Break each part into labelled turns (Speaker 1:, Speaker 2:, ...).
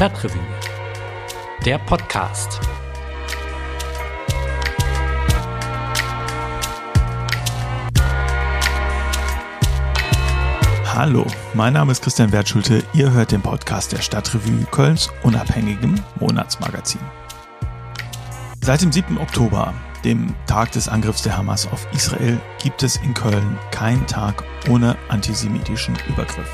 Speaker 1: Stadtrevue, der Podcast.
Speaker 2: Hallo, mein Name ist Christian Wertschulte. Ihr hört den Podcast der Stadtrevue Kölns unabhängigem Monatsmagazin. Seit dem 7. Oktober, dem Tag des Angriffs der Hamas auf Israel, gibt es in Köln keinen Tag ohne antisemitischen Übergriff.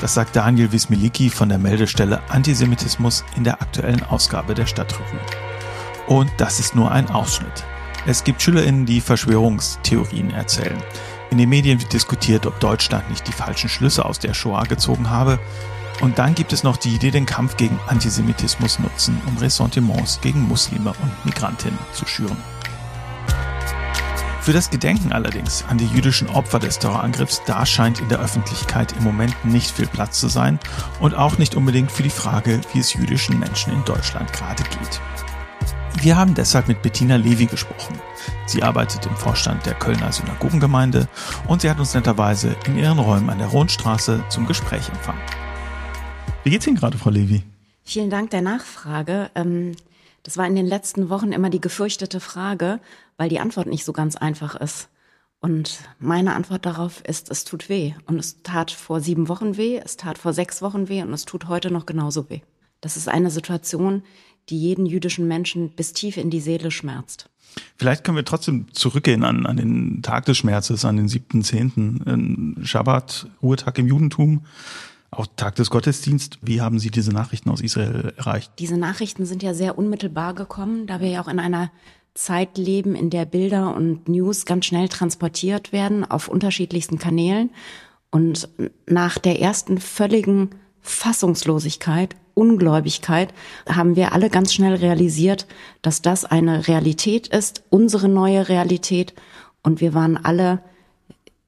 Speaker 2: Das sagt Daniel Wismiliki von der Meldestelle Antisemitismus in der aktuellen Ausgabe der Stadtrevue. Und das ist nur ein Ausschnitt. Es gibt SchülerInnen, die Verschwörungstheorien erzählen. In den Medien wird diskutiert, ob Deutschland nicht die falschen Schlüsse aus der Shoah gezogen habe. Und dann gibt es noch die, die den Kampf gegen Antisemitismus nutzen, um Ressentiments gegen Muslime und Migrantinnen zu schüren. Für das Gedenken allerdings an die jüdischen Opfer des Terrorangriffs, da scheint in der Öffentlichkeit im Moment nicht viel Platz zu sein und auch nicht unbedingt für die Frage, wie es jüdischen Menschen in Deutschland gerade geht. Wir haben deshalb mit Bettina Levi gesprochen. Sie arbeitet im Vorstand der Kölner Synagogengemeinde und sie hat uns netterweise in ihren Räumen an der Rohnstraße zum Gespräch empfangen. Wie geht's Ihnen gerade, Frau Levi?
Speaker 3: Vielen Dank der Nachfrage. Ähm, das war in den letzten Wochen immer die gefürchtete Frage, weil die Antwort nicht so ganz einfach ist. Und meine Antwort darauf ist, es tut weh. Und es tat vor sieben Wochen weh, es tat vor sechs Wochen weh und es tut heute noch genauso weh. Das ist eine Situation, die jeden jüdischen Menschen bis tief in die Seele schmerzt.
Speaker 2: Vielleicht können wir trotzdem zurückgehen an, an den Tag des Schmerzes, an den 7.10., Schabbat, Ruhetag im Judentum, auch Tag des Gottesdienst. Wie haben Sie diese Nachrichten aus Israel erreicht?
Speaker 3: Diese Nachrichten sind ja sehr unmittelbar gekommen, da wir ja auch in einer Zeit leben, in der Bilder und News ganz schnell transportiert werden auf unterschiedlichsten Kanälen. Und nach der ersten völligen Fassungslosigkeit, Ungläubigkeit haben wir alle ganz schnell realisiert, dass das eine Realität ist, unsere neue Realität. Und wir waren alle,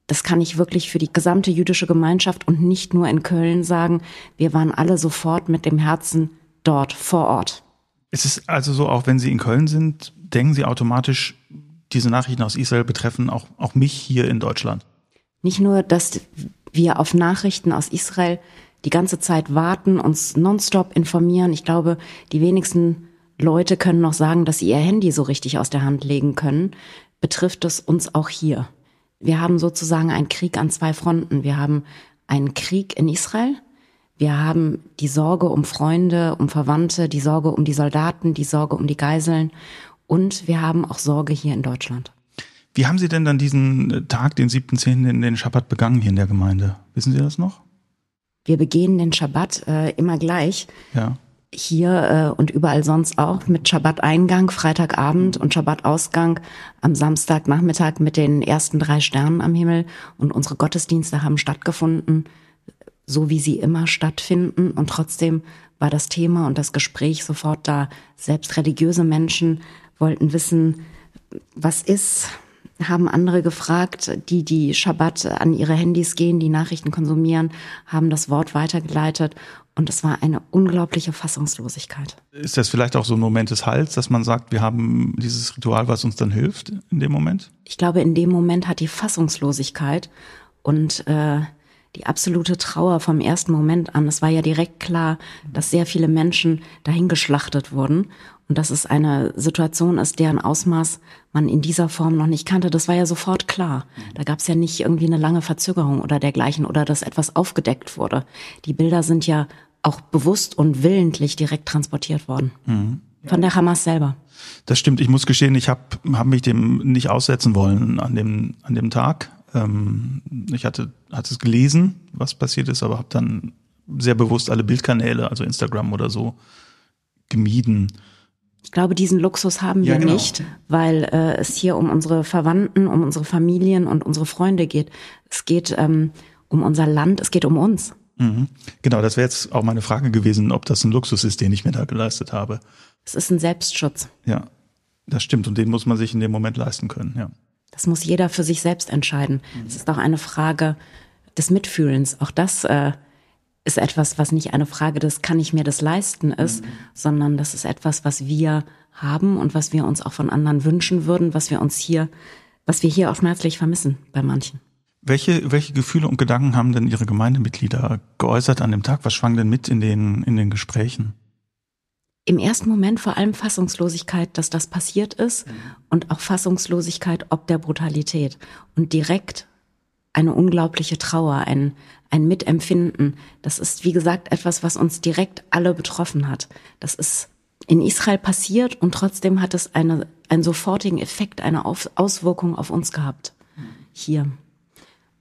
Speaker 3: das kann ich wirklich für die gesamte jüdische Gemeinschaft und nicht nur in Köln sagen, wir waren alle sofort mit dem Herzen dort vor Ort.
Speaker 2: Es ist also so, auch wenn Sie in Köln sind, denken Sie automatisch, diese Nachrichten aus Israel betreffen auch, auch mich hier in Deutschland?
Speaker 3: Nicht nur, dass wir auf Nachrichten aus Israel die ganze Zeit warten, uns nonstop informieren. Ich glaube, die wenigsten Leute können noch sagen, dass sie ihr Handy so richtig aus der Hand legen können. Betrifft es uns auch hier. Wir haben sozusagen einen Krieg an zwei Fronten. Wir haben einen Krieg in Israel. Wir haben die Sorge um Freunde, um Verwandte, die Sorge um die Soldaten, die Sorge um die Geiseln. Und wir haben auch Sorge hier in Deutschland.
Speaker 2: Wie haben Sie denn dann diesen Tag, den 7.10. in den Schabbat begangen hier in der Gemeinde? Wissen Sie das noch?
Speaker 3: Wir begehen den Schabbat äh, immer gleich. Ja. Hier äh, und überall sonst auch mit Schabbat-Eingang, Freitagabend und Schabbat-Ausgang am Samstagnachmittag mit den ersten drei Sternen am Himmel. Und unsere Gottesdienste haben stattgefunden, so wie sie immer stattfinden. Und trotzdem war das Thema und das Gespräch sofort da. Selbst religiöse Menschen wollten wissen, was ist, haben andere gefragt, die die Schabbat an ihre Handys gehen, die Nachrichten konsumieren, haben das Wort weitergeleitet und es war eine unglaubliche Fassungslosigkeit.
Speaker 2: Ist das vielleicht auch so ein Moment des Heils, dass man sagt, wir haben dieses Ritual, was uns dann hilft in dem Moment?
Speaker 3: Ich glaube, in dem Moment hat die Fassungslosigkeit und äh, die absolute Trauer vom ersten Moment an. Es war ja direkt klar, dass sehr viele Menschen dahingeschlachtet wurden und dass es eine Situation ist, deren Ausmaß man in dieser Form noch nicht kannte. Das war ja sofort klar. Da gab es ja nicht irgendwie eine lange Verzögerung oder dergleichen oder dass etwas aufgedeckt wurde. Die Bilder sind ja auch bewusst und willentlich direkt transportiert worden. Mhm. Von der Hamas selber.
Speaker 2: Das stimmt. Ich muss gestehen, ich habe hab mich dem nicht aussetzen wollen an dem, an dem Tag. Ähm, ich hatte, hatte es gelesen, was passiert ist, aber habe dann sehr bewusst alle Bildkanäle, also Instagram oder so, gemieden.
Speaker 3: Ich glaube, diesen Luxus haben wir ja, genau. nicht, weil äh, es hier um unsere Verwandten, um unsere Familien und unsere Freunde geht. Es geht ähm, um unser Land, es geht um uns.
Speaker 2: Mhm. Genau, das wäre jetzt auch meine Frage gewesen, ob das ein Luxus ist, den ich mir da geleistet habe.
Speaker 3: Es ist ein Selbstschutz.
Speaker 2: Ja, das stimmt und den muss man sich in dem Moment leisten können, ja.
Speaker 3: Das muss jeder für sich selbst entscheiden. Es ist auch eine Frage des Mitfühlens. Auch das äh, ist etwas, was nicht eine Frage des kann ich mir das leisten ist, mhm. sondern das ist etwas, was wir haben und was wir uns auch von anderen wünschen würden, was wir uns hier, was wir hier auch schmerzlich vermissen bei manchen.
Speaker 2: Welche, welche Gefühle und Gedanken haben denn Ihre Gemeindemitglieder geäußert an dem Tag? Was schwang denn mit in den, in den Gesprächen?
Speaker 3: Im ersten Moment vor allem Fassungslosigkeit, dass das passiert ist mhm. und auch Fassungslosigkeit ob der Brutalität und direkt eine unglaubliche Trauer, ein, ein Mitempfinden. Das ist, wie gesagt, etwas, was uns direkt alle betroffen hat. Das ist in Israel passiert und trotzdem hat es eine, einen sofortigen Effekt, eine Auswirkung auf uns gehabt. Hier.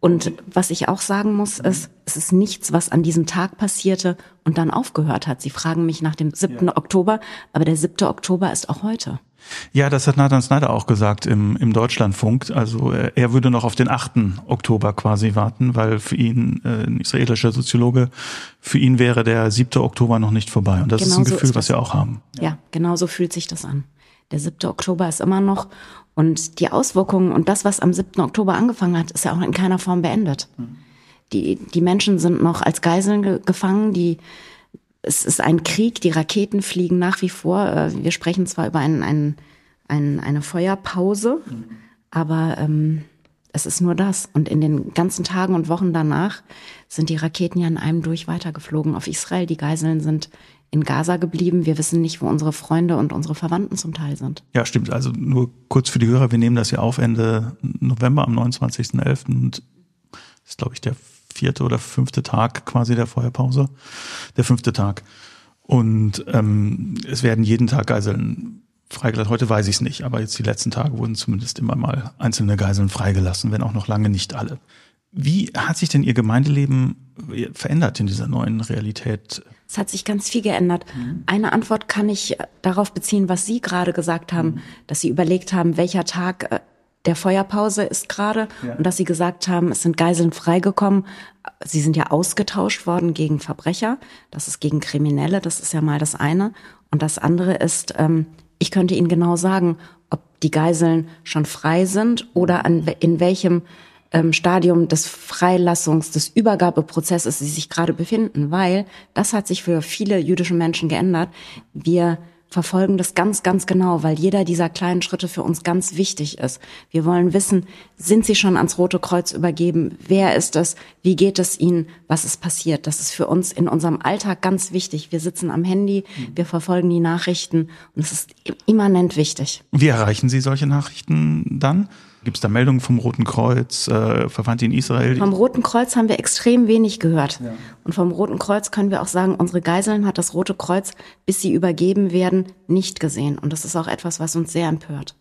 Speaker 3: Und was ich auch sagen muss, ist, es ist nichts, was an diesem Tag passierte und dann aufgehört hat. Sie fragen mich nach dem 7. Ja. Oktober, aber der 7. Oktober ist auch heute.
Speaker 2: Ja, das hat Nathan Snyder auch gesagt im, im Deutschlandfunk. Also äh, er würde noch auf den 8. Oktober quasi warten, weil für ihn, äh, ein israelischer Soziologe, für ihn wäre der 7. Oktober noch nicht vorbei. Und das genau ist ein so Gefühl, ist was wir auch haben.
Speaker 3: Ja, genau so fühlt sich das an. Der 7. Oktober ist immer noch und die Auswirkungen und das, was am 7. Oktober angefangen hat, ist ja auch in keiner Form beendet. Die, die Menschen sind noch als Geiseln ge gefangen, die, es ist ein Krieg, die Raketen fliegen nach wie vor. Äh, wir sprechen zwar über einen, einen, einen, eine Feuerpause, aber ähm, es ist nur das. Und in den ganzen Tagen und Wochen danach sind die Raketen ja in einem durch weitergeflogen auf Israel. Die Geiseln sind in Gaza geblieben. Wir wissen nicht, wo unsere Freunde und unsere Verwandten zum Teil sind.
Speaker 2: Ja, stimmt. Also nur kurz für die Hörer, wir nehmen das ja auf Ende November am 29.11. und ist, glaube ich, der vierte oder fünfte Tag quasi der Feuerpause. Der fünfte Tag. Und ähm, es werden jeden Tag Geiseln freigelassen. Heute weiß ich es nicht, aber jetzt die letzten Tage wurden zumindest immer mal einzelne Geiseln freigelassen, wenn auch noch lange nicht alle. Wie hat sich denn Ihr Gemeindeleben verändert in dieser neuen Realität?
Speaker 3: Es hat sich ganz viel geändert. Mhm. Eine Antwort kann ich darauf beziehen, was Sie gerade gesagt haben, mhm. dass Sie überlegt haben, welcher Tag äh, der Feuerpause ist gerade ja. und dass Sie gesagt haben, es sind Geiseln freigekommen. Sie sind ja ausgetauscht worden gegen Verbrecher. Das ist gegen Kriminelle. Das ist ja mal das eine. Und das andere ist, ähm, ich könnte Ihnen genau sagen, ob die Geiseln schon frei sind oder an, in welchem ähm, Stadium des Freilassungs, des Übergabeprozesses sie sich gerade befinden, weil das hat sich für viele jüdische Menschen geändert. Wir verfolgen das ganz, ganz genau, weil jeder dieser kleinen Schritte für uns ganz wichtig ist. Wir wollen wissen, sind sie schon ans Rote Kreuz übergeben? Wer ist es? Wie geht es ihnen? Was ist passiert? Das ist für uns in unserem Alltag ganz wichtig. Wir sitzen am Handy, wir verfolgen die Nachrichten und es ist immanent wichtig.
Speaker 2: Wie erreichen Sie solche Nachrichten dann? Gibt es da Meldungen vom Roten Kreuz, äh, Verwandte in Israel?
Speaker 3: Vom Roten Kreuz haben wir extrem wenig gehört. Ja. Und vom Roten Kreuz können wir auch sagen, unsere Geiseln hat das Rote Kreuz, bis sie übergeben werden, nicht gesehen. Und das ist auch etwas, was uns sehr empört.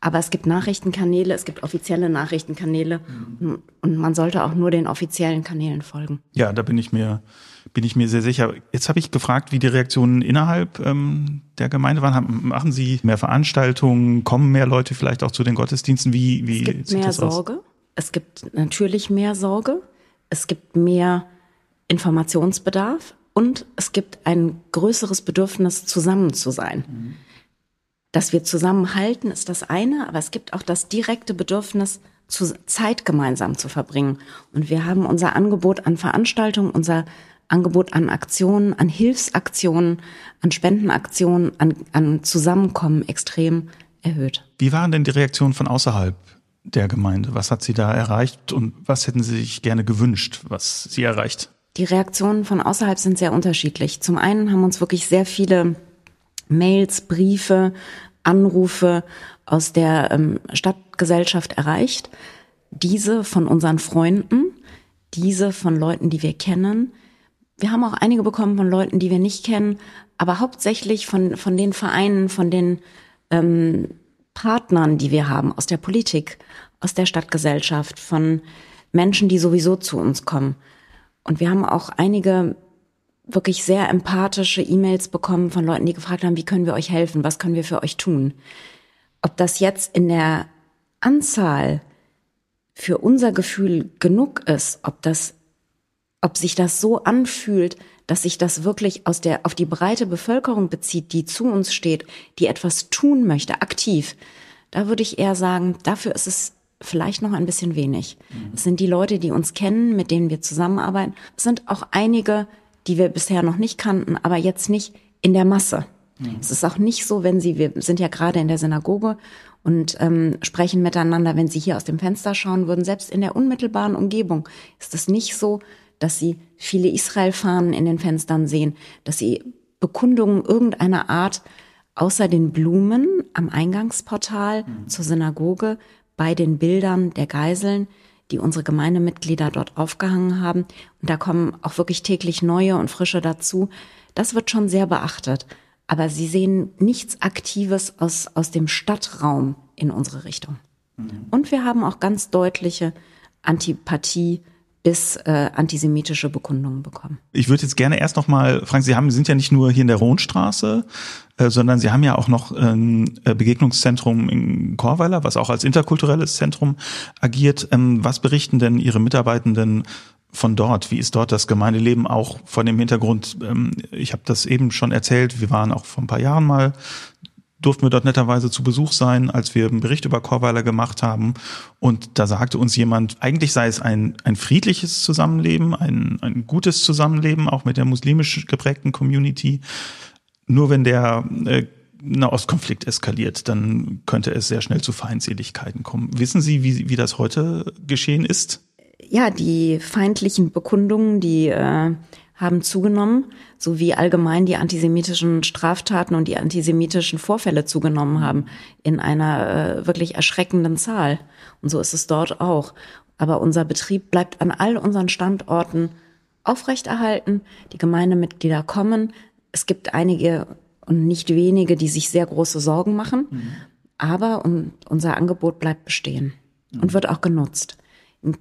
Speaker 3: Aber es gibt Nachrichtenkanäle, es gibt offizielle Nachrichtenkanäle mhm. und man sollte auch nur den offiziellen Kanälen folgen.
Speaker 2: Ja, da bin ich mir bin ich mir sehr sicher. Jetzt habe ich gefragt, wie die Reaktionen innerhalb ähm, der Gemeinde waren. Machen Sie mehr Veranstaltungen? Kommen mehr Leute vielleicht auch zu den Gottesdiensten? Wie, wie
Speaker 3: es gibt mehr Sorge. Aus? Es gibt natürlich mehr Sorge. Es gibt mehr Informationsbedarf und es gibt ein größeres Bedürfnis, zusammen zu sein. Mhm. Dass wir zusammenhalten, ist das eine, aber es gibt auch das direkte Bedürfnis, Zeit gemeinsam zu verbringen. Und wir haben unser Angebot an Veranstaltungen, unser Angebot an Aktionen, an Hilfsaktionen, an Spendenaktionen, an, an Zusammenkommen extrem erhöht.
Speaker 2: Wie waren denn die Reaktionen von außerhalb der Gemeinde? Was hat sie da erreicht und was hätten Sie sich gerne gewünscht, was sie erreicht?
Speaker 3: Die Reaktionen von außerhalb sind sehr unterschiedlich. Zum einen haben uns wirklich sehr viele Mails, Briefe, Anrufe aus der ähm, Stadtgesellschaft erreicht. Diese von unseren Freunden, diese von Leuten, die wir kennen, wir haben auch einige bekommen von Leuten, die wir nicht kennen, aber hauptsächlich von, von den Vereinen, von den ähm, Partnern, die wir haben, aus der Politik, aus der Stadtgesellschaft, von Menschen, die sowieso zu uns kommen. Und wir haben auch einige wirklich sehr empathische E-Mails bekommen von Leuten, die gefragt haben, wie können wir euch helfen, was können wir für euch tun. Ob das jetzt in der Anzahl für unser Gefühl genug ist, ob das ob sich das so anfühlt, dass sich das wirklich aus der, auf die breite Bevölkerung bezieht, die zu uns steht, die etwas tun möchte, aktiv. Da würde ich eher sagen, dafür ist es vielleicht noch ein bisschen wenig. Mhm. Es sind die Leute, die uns kennen, mit denen wir zusammenarbeiten. Es sind auch einige, die wir bisher noch nicht kannten, aber jetzt nicht in der Masse. Mhm. Es ist auch nicht so, wenn Sie, wir sind ja gerade in der Synagoge und ähm, sprechen miteinander, wenn Sie hier aus dem Fenster schauen würden, selbst in der unmittelbaren Umgebung ist es nicht so, dass Sie viele Israel-Fahnen in den Fenstern sehen, dass Sie Bekundungen irgendeiner Art außer den Blumen am Eingangsportal mhm. zur Synagoge bei den Bildern der Geiseln, die unsere Gemeindemitglieder dort aufgehangen haben. Und da kommen auch wirklich täglich neue und frische dazu. Das wird schon sehr beachtet. Aber sie sehen nichts Aktives aus, aus dem Stadtraum in unsere Richtung. Mhm. Und wir haben auch ganz deutliche Antipathie bis äh, antisemitische Bekundungen bekommen.
Speaker 2: Ich würde jetzt gerne erst noch mal fragen, Sie haben sind ja nicht nur hier in der Rohnstraße, äh, sondern Sie haben ja auch noch ein äh, Begegnungszentrum in Chorweiler, was auch als interkulturelles Zentrum agiert. Ähm, was berichten denn Ihre Mitarbeitenden von dort? Wie ist dort das Gemeindeleben auch von dem Hintergrund? Ähm, ich habe das eben schon erzählt. Wir waren auch vor ein paar Jahren mal durften wir dort netterweise zu Besuch sein, als wir einen Bericht über Chorweiler gemacht haben. Und da sagte uns jemand, eigentlich sei es ein, ein friedliches Zusammenleben, ein, ein gutes Zusammenleben, auch mit der muslimisch geprägten Community. Nur wenn der äh, Nahostkonflikt eskaliert, dann könnte es sehr schnell zu Feindseligkeiten kommen. Wissen Sie, wie, wie das heute geschehen ist?
Speaker 3: Ja, die feindlichen Bekundungen, die äh, haben zugenommen, so wie allgemein die antisemitischen Straftaten und die antisemitischen Vorfälle zugenommen haben in einer äh, wirklich erschreckenden Zahl. Und so ist es dort auch. Aber unser Betrieb bleibt an all unseren Standorten aufrechterhalten. Die Gemeindemitglieder kommen. Es gibt einige und nicht wenige, die sich sehr große Sorgen machen. Mhm. Aber unser Angebot bleibt bestehen mhm. und wird auch genutzt.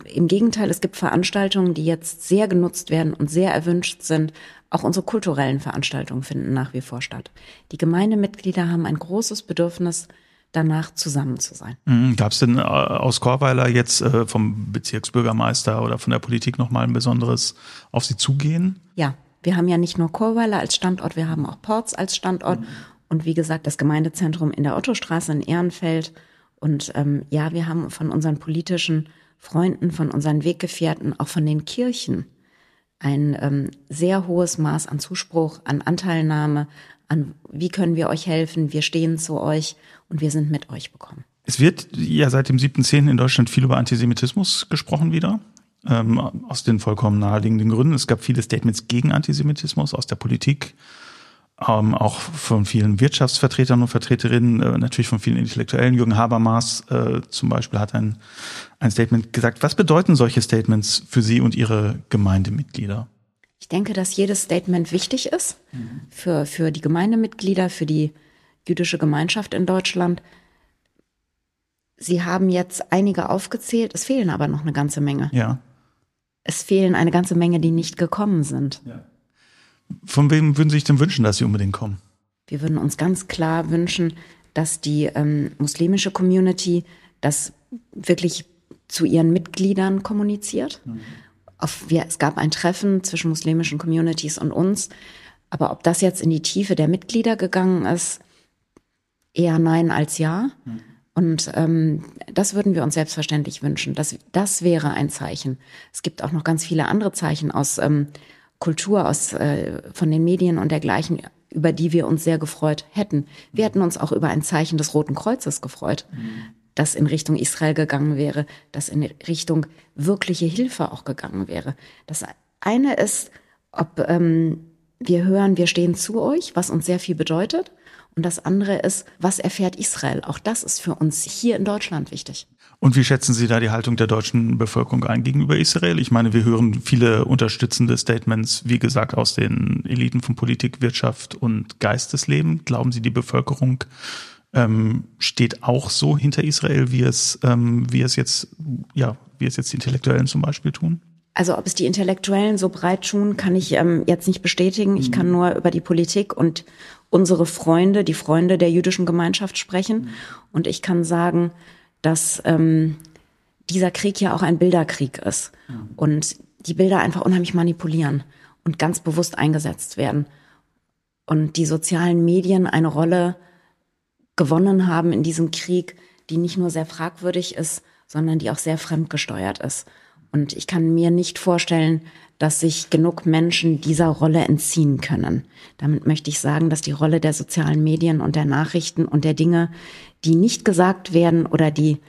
Speaker 3: Im Gegenteil, es gibt Veranstaltungen, die jetzt sehr genutzt werden und sehr erwünscht sind. Auch unsere kulturellen Veranstaltungen finden nach wie vor statt. Die Gemeindemitglieder haben ein großes Bedürfnis, danach zusammen zu sein.
Speaker 2: Mhm. Gab es denn äh, aus Chorweiler jetzt äh, vom Bezirksbürgermeister oder von der Politik nochmal ein besonderes auf Sie zugehen?
Speaker 3: Ja, wir haben ja nicht nur Chorweiler als Standort, wir haben auch Ports als Standort. Mhm. Und wie gesagt, das Gemeindezentrum in der Ottostraße in Ehrenfeld. Und ähm, ja, wir haben von unseren politischen Freunden, von unseren Weggefährten, auch von den Kirchen ein ähm, sehr hohes Maß an Zuspruch, an Anteilnahme, an wie können wir euch helfen, wir stehen zu euch und wir sind mit euch bekommen.
Speaker 2: Es wird ja seit dem 7.10. in Deutschland viel über Antisemitismus gesprochen wieder. Ähm, aus den vollkommen naheliegenden Gründen. Es gab viele Statements gegen Antisemitismus aus der Politik, ähm, auch von vielen Wirtschaftsvertretern und Vertreterinnen, äh, natürlich von vielen Intellektuellen. Jürgen Habermas äh, zum Beispiel hat ein, ein Statement gesagt. Was bedeuten solche Statements für Sie und Ihre Gemeindemitglieder?
Speaker 3: Ich denke, dass jedes Statement wichtig ist mhm. für, für die Gemeindemitglieder, für die jüdische Gemeinschaft in Deutschland. Sie haben jetzt einige aufgezählt, es fehlen aber noch eine ganze Menge.
Speaker 2: Ja.
Speaker 3: Es fehlen eine ganze Menge, die nicht gekommen sind. Ja.
Speaker 2: Von wem würden Sie sich denn wünschen, dass sie unbedingt kommen?
Speaker 3: Wir würden uns ganz klar wünschen, dass die ähm, muslimische Community das wirklich zu ihren Mitgliedern kommuniziert. Mhm. Auf, wir, es gab ein Treffen zwischen muslimischen Communities und uns. Aber ob das jetzt in die Tiefe der Mitglieder gegangen ist, eher nein als ja. Mhm. Und ähm, das würden wir uns selbstverständlich wünschen. Das, das wäre ein Zeichen. Es gibt auch noch ganz viele andere Zeichen aus ähm, Kultur aus, äh, von den Medien und dergleichen, über die wir uns sehr gefreut hätten. Wir hätten uns auch über ein Zeichen des Roten Kreuzes gefreut, mhm. das in Richtung Israel gegangen wäre, das in Richtung wirkliche Hilfe auch gegangen wäre. Das eine ist, ob ähm, wir hören, wir stehen zu euch, was uns sehr viel bedeutet. Und das andere ist, was erfährt Israel? Auch das ist für uns hier in Deutschland wichtig.
Speaker 2: Und wie schätzen Sie da die Haltung der deutschen Bevölkerung ein gegenüber Israel? Ich meine, wir hören viele unterstützende Statements, wie gesagt, aus den Eliten von Politik, Wirtschaft und Geistesleben. Glauben Sie, die Bevölkerung ähm, steht auch so hinter Israel, wie es, ähm, wie es jetzt, ja, wie es jetzt die Intellektuellen zum Beispiel tun?
Speaker 3: Also ob es die Intellektuellen so breit tun, kann ich ähm, jetzt nicht bestätigen. Ich kann mhm. nur über die Politik und unsere Freunde, die Freunde der jüdischen Gemeinschaft sprechen. Mhm. Und ich kann sagen, dass ähm, dieser Krieg ja auch ein Bilderkrieg ist mhm. und die Bilder einfach unheimlich manipulieren und ganz bewusst eingesetzt werden. Und die sozialen Medien eine Rolle gewonnen haben in diesem Krieg, die nicht nur sehr fragwürdig ist, sondern die auch sehr fremdgesteuert ist. Und ich kann mir nicht vorstellen, dass sich genug Menschen dieser Rolle entziehen können. Damit möchte ich sagen, dass die Rolle der sozialen Medien und der Nachrichten und der Dinge, die nicht gesagt werden oder die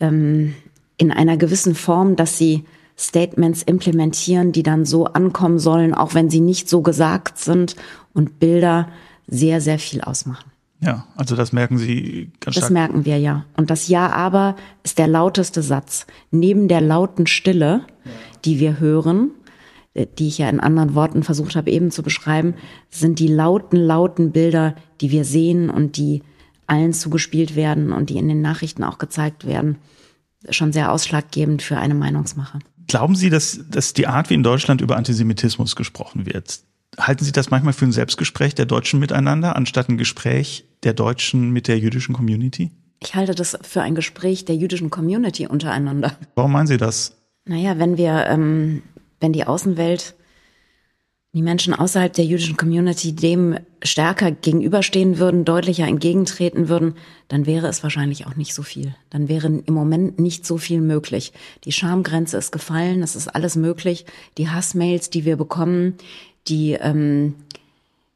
Speaker 3: ähm, in einer gewissen Form, dass sie Statements implementieren, die dann so ankommen sollen, auch wenn sie nicht so gesagt sind und Bilder sehr, sehr viel ausmachen.
Speaker 2: Ja, also das merken Sie
Speaker 3: ganz stark. Das merken wir ja. Und das Ja aber ist der lauteste Satz. Neben der lauten Stille, die wir hören, äh, die ich ja in anderen Worten versucht habe eben zu beschreiben, sind die lauten, lauten Bilder, die wir sehen und die allen zugespielt werden und die in den Nachrichten auch gezeigt werden, schon sehr ausschlaggebend für eine Meinungsmache.
Speaker 2: Glauben Sie, dass, dass die Art, wie in Deutschland über Antisemitismus gesprochen wird, halten Sie das manchmal für ein Selbstgespräch der Deutschen miteinander, anstatt ein Gespräch der Deutschen mit der jüdischen Community?
Speaker 3: Ich halte das für ein Gespräch der jüdischen Community untereinander.
Speaker 2: Warum meinen Sie das?
Speaker 3: Naja, wenn wir, ähm, wenn die Außenwelt, die Menschen außerhalb der jüdischen Community dem stärker gegenüberstehen würden, deutlicher entgegentreten würden, dann wäre es wahrscheinlich auch nicht so viel. Dann wäre im Moment nicht so viel möglich. Die Schamgrenze ist gefallen, es ist alles möglich. Die Hassmails, die wir bekommen, die ähm,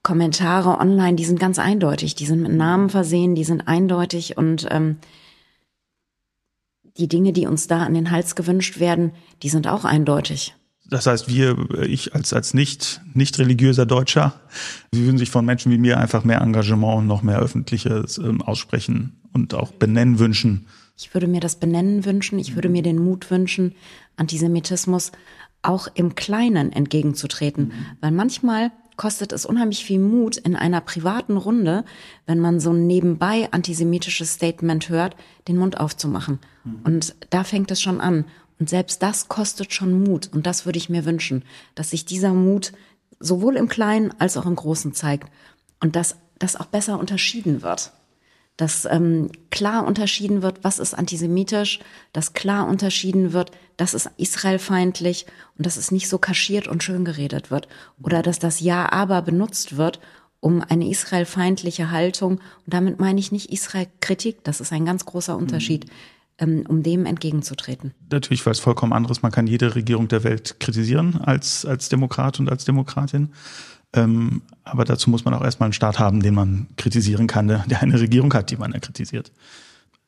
Speaker 3: Kommentare online, die sind ganz eindeutig, die sind mit Namen versehen, die sind eindeutig und ähm, die Dinge, die uns da an den Hals gewünscht werden, die sind auch eindeutig.
Speaker 2: Das heißt, wir, ich als, als nicht, nicht religiöser Deutscher, sie würden sich von Menschen wie mir einfach mehr Engagement und noch mehr öffentliches ähm, aussprechen und auch benennen wünschen.
Speaker 3: Ich würde mir das Benennen wünschen, ich würde mir den Mut wünschen, Antisemitismus auch im Kleinen entgegenzutreten. Mhm. Weil manchmal kostet es unheimlich viel Mut in einer privaten Runde, wenn man so ein nebenbei antisemitisches Statement hört, den Mund aufzumachen. Mhm. Und da fängt es schon an. Und selbst das kostet schon Mut. Und das würde ich mir wünschen, dass sich dieser Mut sowohl im Kleinen als auch im Großen zeigt. Und dass das auch besser unterschieden wird dass ähm, klar unterschieden wird, was ist antisemitisch, dass klar unterschieden wird, das ist israelfeindlich und dass es nicht so kaschiert und schön geredet wird. Oder dass das Ja aber benutzt wird, um eine israelfeindliche Haltung, und damit meine ich nicht Israel-Kritik, das ist ein ganz großer Unterschied, mhm. Ähm, um dem entgegenzutreten.
Speaker 2: Natürlich, weil es vollkommen anderes, man kann jede Regierung der Welt kritisieren als, als Demokrat und als Demokratin. Ähm, aber dazu muss man auch erstmal einen Staat haben, den man kritisieren kann, der, der eine Regierung hat, die man ja kritisiert.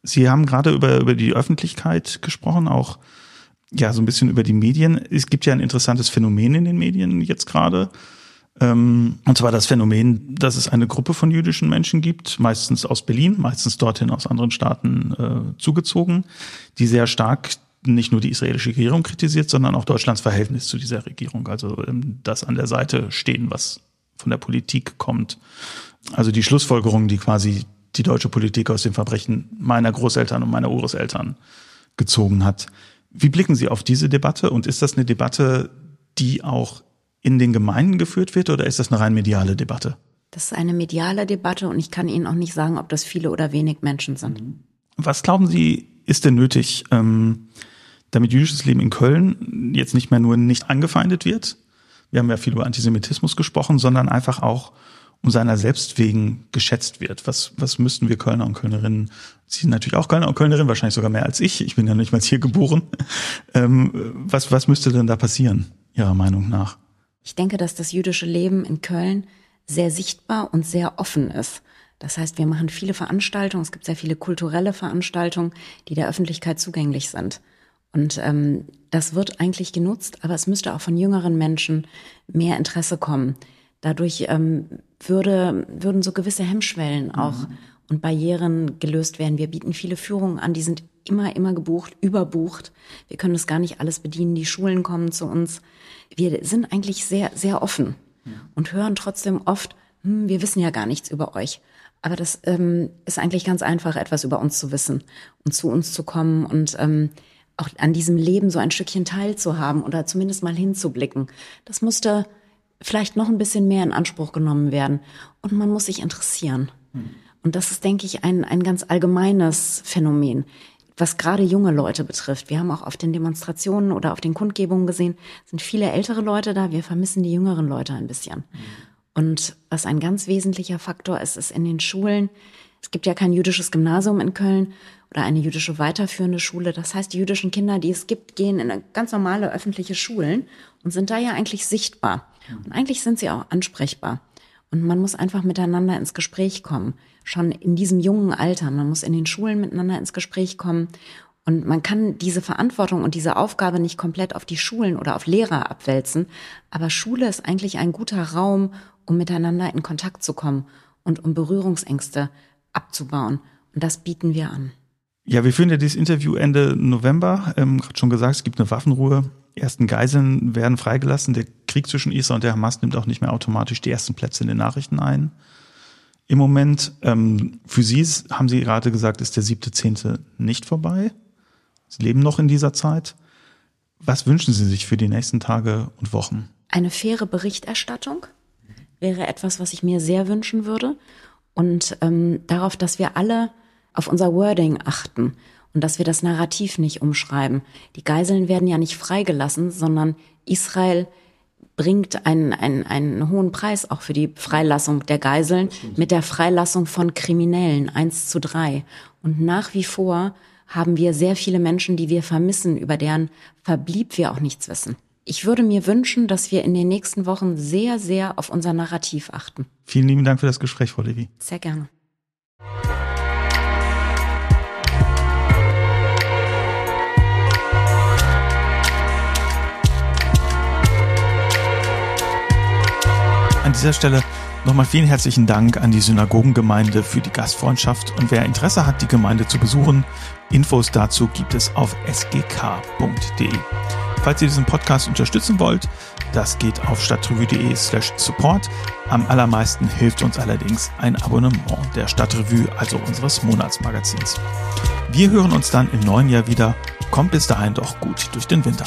Speaker 2: Sie haben gerade über, über die Öffentlichkeit gesprochen, auch ja so ein bisschen über die Medien. Es gibt ja ein interessantes Phänomen in den Medien jetzt gerade. Ähm, und zwar das Phänomen, dass es eine Gruppe von jüdischen Menschen gibt, meistens aus Berlin, meistens dorthin aus anderen Staaten äh, zugezogen, die sehr stark nicht nur die israelische Regierung kritisiert, sondern auch Deutschlands Verhältnis zu dieser Regierung. Also ähm, das an der Seite stehen, was von der Politik kommt. Also die Schlussfolgerungen, die quasi die deutsche Politik aus dem Verbrechen meiner Großeltern und meiner Urgroßeltern gezogen hat. Wie blicken Sie auf diese Debatte und ist das eine Debatte, die auch in den Gemeinden geführt wird oder ist das eine rein mediale Debatte?
Speaker 3: Das ist eine mediale Debatte und ich kann Ihnen auch nicht sagen, ob das viele oder wenig Menschen sind.
Speaker 2: Was glauben Sie, ist denn nötig, ähm, damit jüdisches Leben in Köln jetzt nicht mehr nur nicht angefeindet wird? Wir haben ja viel über Antisemitismus gesprochen, sondern einfach auch um seiner selbst wegen geschätzt wird. Was, was müssten wir Kölner und Kölnerinnen, Sie sind natürlich auch Kölner und Kölnerinnen, wahrscheinlich sogar mehr als ich, ich bin ja nicht mal hier geboren. Ähm, was, was müsste denn da passieren, Ihrer Meinung nach?
Speaker 3: Ich denke, dass das jüdische Leben in Köln sehr sichtbar und sehr offen ist. Das heißt, wir machen viele Veranstaltungen, es gibt sehr viele kulturelle Veranstaltungen, die der Öffentlichkeit zugänglich sind. Und ähm, das wird eigentlich genutzt, aber es müsste auch von jüngeren Menschen mehr Interesse kommen. Dadurch ähm, würde, würden so gewisse Hemmschwellen auch mhm. Und Barrieren gelöst werden. Wir bieten viele Führungen an, die sind immer, immer gebucht, überbucht. Wir können das gar nicht alles bedienen. Die Schulen kommen zu uns. Wir sind eigentlich sehr, sehr offen und hören trotzdem oft, hm, wir wissen ja gar nichts über euch. Aber das ähm, ist eigentlich ganz einfach, etwas über uns zu wissen und zu uns zu kommen und ähm, auch an diesem Leben so ein Stückchen teilzuhaben oder zumindest mal hinzublicken. Das musste vielleicht noch ein bisschen mehr in Anspruch genommen werden. Und man muss sich interessieren. Hm. Und das ist, denke ich, ein, ein ganz allgemeines Phänomen, was gerade junge Leute betrifft. Wir haben auch auf den Demonstrationen oder auf den Kundgebungen gesehen, sind viele ältere Leute da. Wir vermissen die jüngeren Leute ein bisschen. Und was ein ganz wesentlicher Faktor ist, ist in den Schulen Es gibt ja kein jüdisches Gymnasium in Köln oder eine jüdische weiterführende Schule. Das heißt, die jüdischen Kinder, die es gibt, gehen in ganz normale öffentliche Schulen und sind da ja eigentlich sichtbar. Und eigentlich sind sie auch ansprechbar. Und man muss einfach miteinander ins Gespräch kommen. Schon in diesem jungen Alter. Man muss in den Schulen miteinander ins Gespräch kommen. Und man kann diese Verantwortung und diese Aufgabe nicht komplett auf die Schulen oder auf Lehrer abwälzen. Aber Schule ist eigentlich ein guter Raum, um miteinander in Kontakt zu kommen und um Berührungsängste abzubauen. Und das bieten wir an.
Speaker 2: Ja, wir führen ja dieses Interview Ende November. Ähm, gerade schon gesagt, es gibt eine Waffenruhe. Ersten Geiseln werden freigelassen. Der Krieg zwischen Israel und der Hamas nimmt auch nicht mehr automatisch die ersten Plätze in den Nachrichten ein. Im Moment, ähm, für Sie, haben Sie gerade gesagt, ist der siebte, zehnte nicht vorbei. Sie leben noch in dieser Zeit. Was wünschen Sie sich für die nächsten Tage und Wochen?
Speaker 3: Eine faire Berichterstattung wäre etwas, was ich mir sehr wünschen würde. Und ähm, darauf, dass wir alle auf unser Wording achten und dass wir das Narrativ nicht umschreiben. Die Geiseln werden ja nicht freigelassen, sondern Israel bringt einen, einen, einen hohen Preis auch für die Freilassung der Geiseln mit der Freilassung von Kriminellen eins zu drei. Und nach wie vor haben wir sehr viele Menschen, die wir vermissen, über deren Verblieb wir auch nichts wissen. Ich würde mir wünschen, dass wir in den nächsten Wochen sehr, sehr auf unser Narrativ achten.
Speaker 2: Vielen lieben Dank für das Gespräch, Frau Levy.
Speaker 3: Sehr gerne.
Speaker 2: An dieser Stelle Nochmal vielen herzlichen Dank an die Synagogengemeinde für die Gastfreundschaft und wer Interesse hat, die Gemeinde zu besuchen, Infos dazu gibt es auf sgk.de. Falls ihr diesen Podcast unterstützen wollt, das geht auf stadtrevue.de slash support. Am allermeisten hilft uns allerdings ein Abonnement der Stadtrevue, also unseres Monatsmagazins. Wir hören uns dann im neuen Jahr wieder. Kommt bis dahin doch gut durch den Winter.